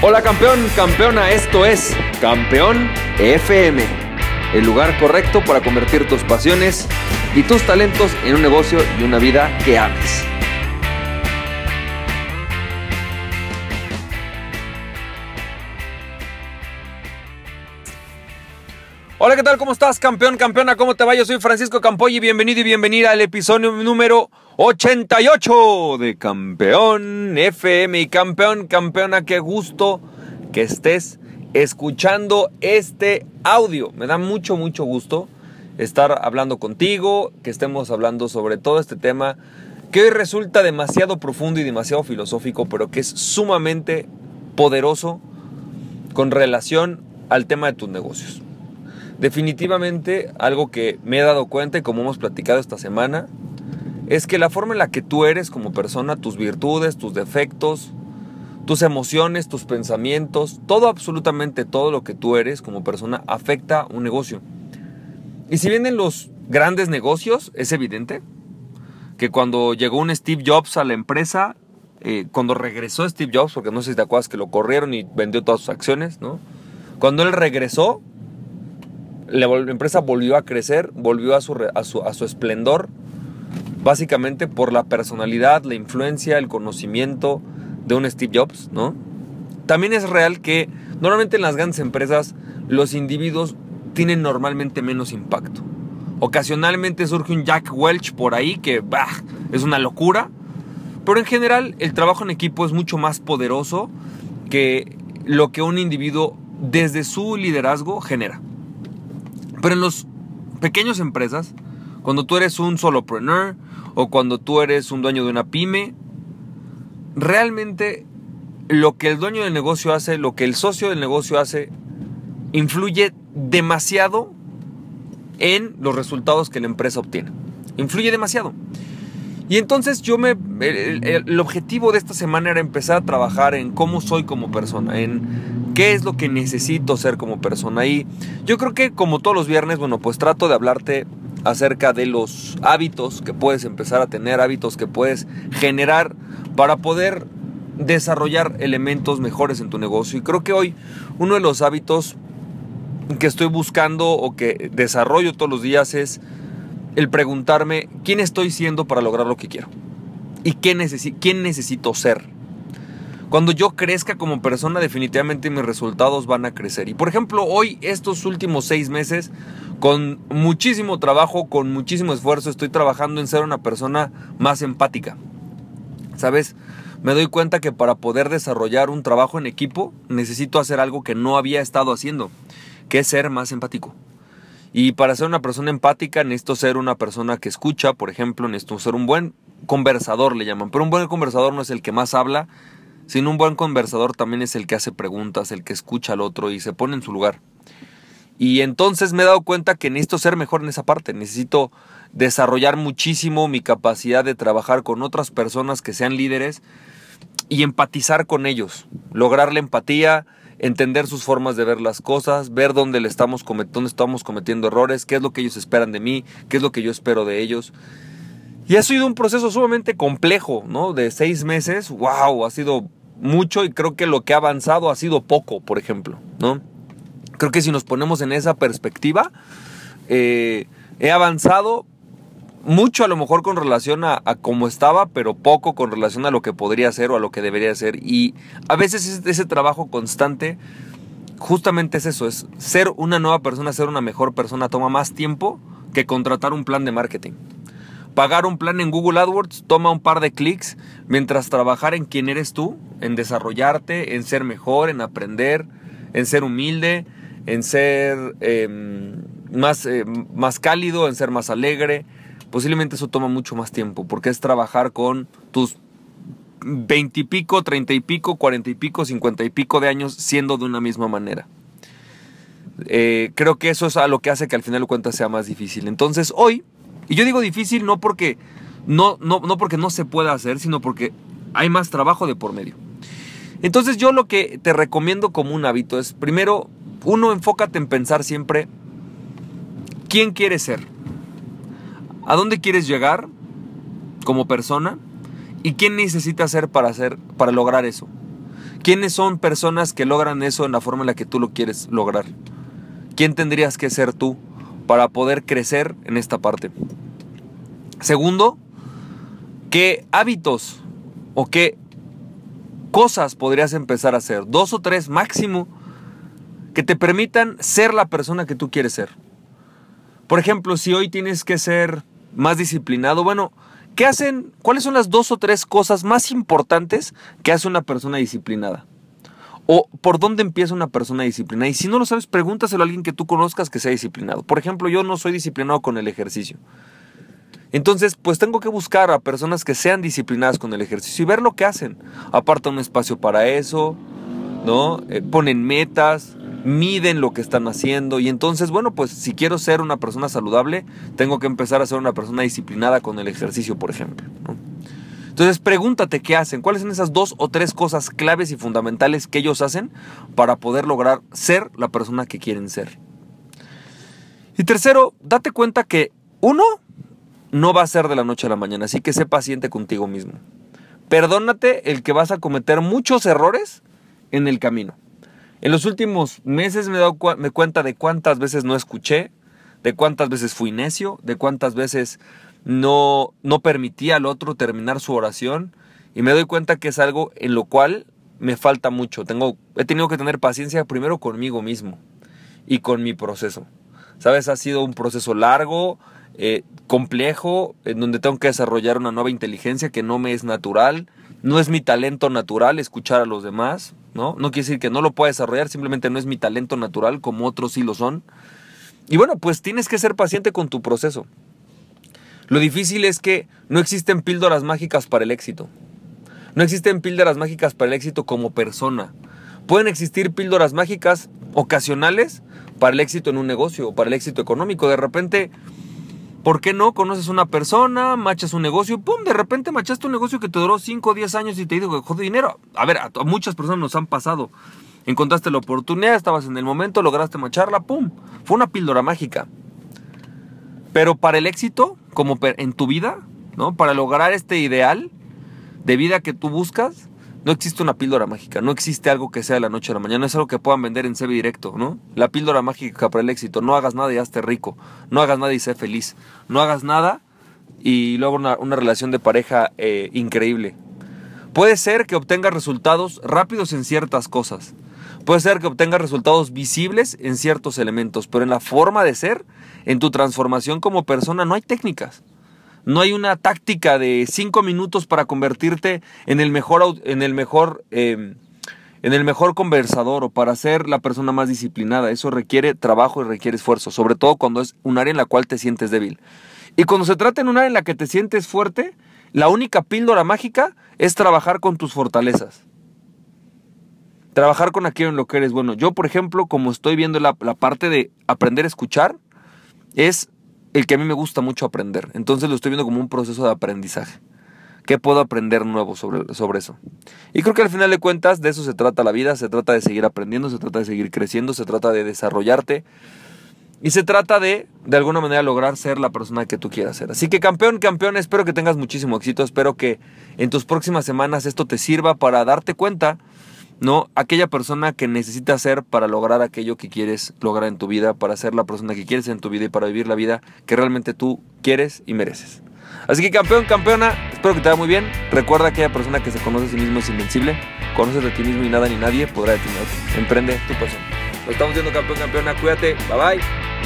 Hola campeón, campeona, esto es Campeón FM, el lugar correcto para convertir tus pasiones y tus talentos en un negocio y una vida que ames. Hola, ¿qué tal? ¿Cómo estás, campeón, campeona? ¿Cómo te va? Yo soy Francisco Campoy y bienvenido y bienvenida al episodio número 88 de Campeón FM. Y campeón, campeona, qué gusto que estés escuchando este audio. Me da mucho, mucho gusto estar hablando contigo, que estemos hablando sobre todo este tema que hoy resulta demasiado profundo y demasiado filosófico, pero que es sumamente poderoso con relación al tema de tus negocios. Definitivamente algo que me he dado cuenta y como hemos platicado esta semana, es que la forma en la que tú eres como persona, tus virtudes, tus defectos, tus emociones, tus pensamientos, todo absolutamente todo lo que tú eres como persona afecta un negocio. Y si vienen los grandes negocios, es evidente que cuando llegó un Steve Jobs a la empresa, eh, cuando regresó Steve Jobs, porque no sé si te acuerdas que lo corrieron y vendió todas sus acciones, ¿no? Cuando él regresó, la, empresa volvió a crecer, volvió a su, esplendor, básicamente por la personalidad, la influencia, el conocimiento de un Steve Jobs, ¿no? También es real que normalmente en las grandes empresas los individuos tienen normalmente menos impacto. Ocasionalmente surge un Jack Welch por ahí que bah, es una locura, pero en general el trabajo en equipo es mucho más poderoso que lo que un individuo desde su liderazgo genera. Pero en las pequeñas empresas, cuando tú eres un solopreneur o cuando tú eres un dueño de una pyme, realmente lo que el dueño del negocio hace, lo que el socio del negocio hace, influye demasiado en los resultados que la empresa obtiene. Influye demasiado. Y entonces yo me... El, objetivo de esta semana era empezar a trabajar en cómo soy como persona, en qué es lo que necesito ser como persona. Y yo creo que como todos los viernes, bueno, pues trato de hablarte acerca de los hábitos que puedes empezar a tener, hábitos que puedes generar para poder desarrollar elementos mejores en tu negocio. Y creo que hoy uno de los hábitos que estoy buscando o que desarrollo todos los días es el preguntarme quién estoy siendo para lograr lo que quiero y qué quién necesito ser. Cuando yo crezca como persona, definitivamente mis resultados van a crecer. Y por ejemplo, hoy, estos últimos seis meses, con muchísimo trabajo, con muchísimo esfuerzo, estoy trabajando en ser una persona más empática. ¿Sabes? Me doy cuenta que para poder desarrollar un trabajo en equipo, necesito hacer algo que no había estado haciendo, que es ser más empático. Y para ser una persona empática necesito ser una persona que escucha, por ejemplo, necesito ser un buen conversador, le llaman. Pero un buen conversador no es el que más habla, sino un buen conversador también es el que hace preguntas, el que escucha al otro y se pone en su lugar. Y entonces me he dado cuenta que necesito ser mejor en esa parte, necesito desarrollar muchísimo mi capacidad de trabajar con otras personas que sean líderes y empatizar con ellos, lograr la empatía, entender sus formas de ver las cosas, ver dónde, le estamos, dónde estamos cometiendo errores, qué es lo que ellos esperan de mí, qué es lo que yo espero de ellos. Y ha sido un proceso sumamente complejo, ¿no? De seis meses, wow, ha sido mucho y creo que lo que ha avanzado ha sido poco, por ejemplo, ¿no? Creo que si nos ponemos en esa perspectiva, eh, he avanzado, mucho a lo mejor con relación a, cómo estaba, pero poco con relación a lo que podría ser o a lo que debería ser. Y a veces ese, trabajo constante, justamente es eso, es ser una nueva persona, ser una mejor persona, toma más tiempo que contratar un plan de marketing. Pagar un plan en Google AdWords toma un par de clics, mientras trabajar en quién eres tú, en desarrollarte, en ser mejor, en aprender, en ser humilde, en ser em, más, eh, más cálido, en ser más alegre, posiblemente eso toma mucho más tiempo, porque es trabajar con tus veinte y pico, treinta y pico, cuarenta y pico, cincuenta y pico de años siendo de una misma manera. Eh, creo que eso es a lo que hace que al final de cuentas sea más difícil. Entonces hoy, y yo digo difícil no porque no, no, no porque no se pueda hacer, sino porque hay más trabajo de por medio. Entonces yo lo que te recomiendo como un hábito es, primero, uno, enfócate en pensar siempre quién quieres ser. ¿A dónde quieres llegar como persona? ¿Y quién necesitas ser para, hacer, para lograr eso? ¿Quiénes son personas que logran eso en la forma en la que tú lo quieres lograr? ¿Quién tendrías que ser tú para poder crecer en esta parte? Segundo, ¿qué hábitos o qué cosas podrías empezar a hacer? Dos o tres máximo que te permitan ser la persona que tú quieres ser. Por ejemplo, si hoy tienes que ser más disciplinado, bueno, ¿qué hacen? ¿Cuáles son las dos o tres cosas más importantes que hace una persona disciplinada? O por dónde empieza una persona disciplinada. Y si no lo sabes, pregúntaselo a alguien que tú conozcas que sea disciplinado. Por ejemplo, yo no soy disciplinado con el ejercicio. Entonces, pues tengo que buscar a personas que sean disciplinadas con el ejercicio y ver lo que hacen. Aparta un espacio para eso, ¿no? Eh, ponen metas, miden lo que están haciendo y entonces, bueno, pues si quiero ser una persona saludable, tengo que empezar a ser una persona disciplinada con el ejercicio, por ejemplo. Entonces pregúntate qué hacen, cuáles son esas dos o tres cosas claves y fundamentales que ellos hacen para poder lograr ser la persona que quieren ser. Y tercero, date cuenta que uno no va a ser de la noche a la mañana, así que sé paciente contigo mismo. Perdónate el que vas a cometer muchos errores en el camino. En los últimos meses me he dado me cuenta de cuántas veces no escuché, de cuántas veces fui necio, de cuántas veces no, no permití al otro terminar su oración y me doy cuenta que es algo en lo cual me falta mucho. Tengo, he tenido que tener paciencia primero conmigo mismo y con mi proceso. Sabes, ha sido un proceso largo, eh, complejo, en donde tengo que desarrollar una nueva inteligencia que no me es natural. No es mi talento natural escuchar a los demás. ¿no? No quiere decir que no lo pueda desarrollar, simplemente no es mi talento natural como otros sí lo son. Y bueno, pues tienes que ser paciente con tu proceso. Lo difícil es que no existen píldoras mágicas para el éxito. No existen píldoras mágicas para el éxito como persona. Pueden existir píldoras mágicas ocasionales para el éxito en un negocio o para el éxito económico. De repente ¿Por qué no? Conoces una persona, machas un negocio, ¡pum! De repente machaste un negocio que te duró 5 o 10 años y te dijo que jode dinero. A ver, a, muchas personas nos han pasado. Encontraste la oportunidad, estabas en el momento, lograste macharla, ¡pum! Fue una píldora mágica. Pero para el éxito, como en tu vida, ¿no? Para lograr este ideal de vida que tú buscas, no existe una píldora mágica, no existe algo que sea de la noche a la mañana, es algo que puedan vender en CB directo, ¿no? La píldora mágica para el éxito, no hagas nada y hazte rico, no hagas nada y sé feliz, no hagas nada y luego una, relación de pareja eh, increíble. Puede ser que obtengas resultados rápidos en ciertas cosas, puede ser que obtengas resultados visibles en ciertos elementos, pero en la forma de ser, en tu transformación como persona, no hay técnicas. No hay una táctica de cinco minutos para convertirte en el mejor, en el mejor, em, en el mejor conversador o para ser la persona más disciplinada. Eso requiere trabajo y requiere esfuerzo, sobre todo cuando es un área en la cual te sientes débil. Y cuando se trata en un área en la que te sientes fuerte, la única píldora mágica es trabajar con tus fortalezas. Trabajar con aquello en lo que eres bueno. Yo, por ejemplo, como estoy viendo la, la parte de aprender a escuchar, es el que a mí me gusta mucho aprender. Entonces lo estoy viendo como un proceso de aprendizaje. ¿Qué puedo aprender nuevo sobre, sobre eso? Y creo que al final de cuentas de eso se trata la vida, se trata de seguir aprendiendo, se trata de seguir creciendo, se trata de desarrollarte y se trata de, de alguna manera, lograr ser la persona que tú quieras ser. Así que campeón, campeón, espero que tengas muchísimo éxito, espero que en tus próximas semanas esto te sirva para darte cuenta ¿no? Aquella persona que necesitas ser para lograr aquello que quieres lograr en tu vida, para ser la persona que quieres en tu vida y para vivir la vida que realmente tú quieres y mereces. Así que campeón, campeona, espero que te vaya muy bien. Recuerda que aquella persona que se conoce a sí mismo es invencible. Conoces de ti mismo y nada ni nadie podrá detenerte. Emprende tu pasión. Lo estamos viendo campeón, campeona. Cuídate. Bye bye.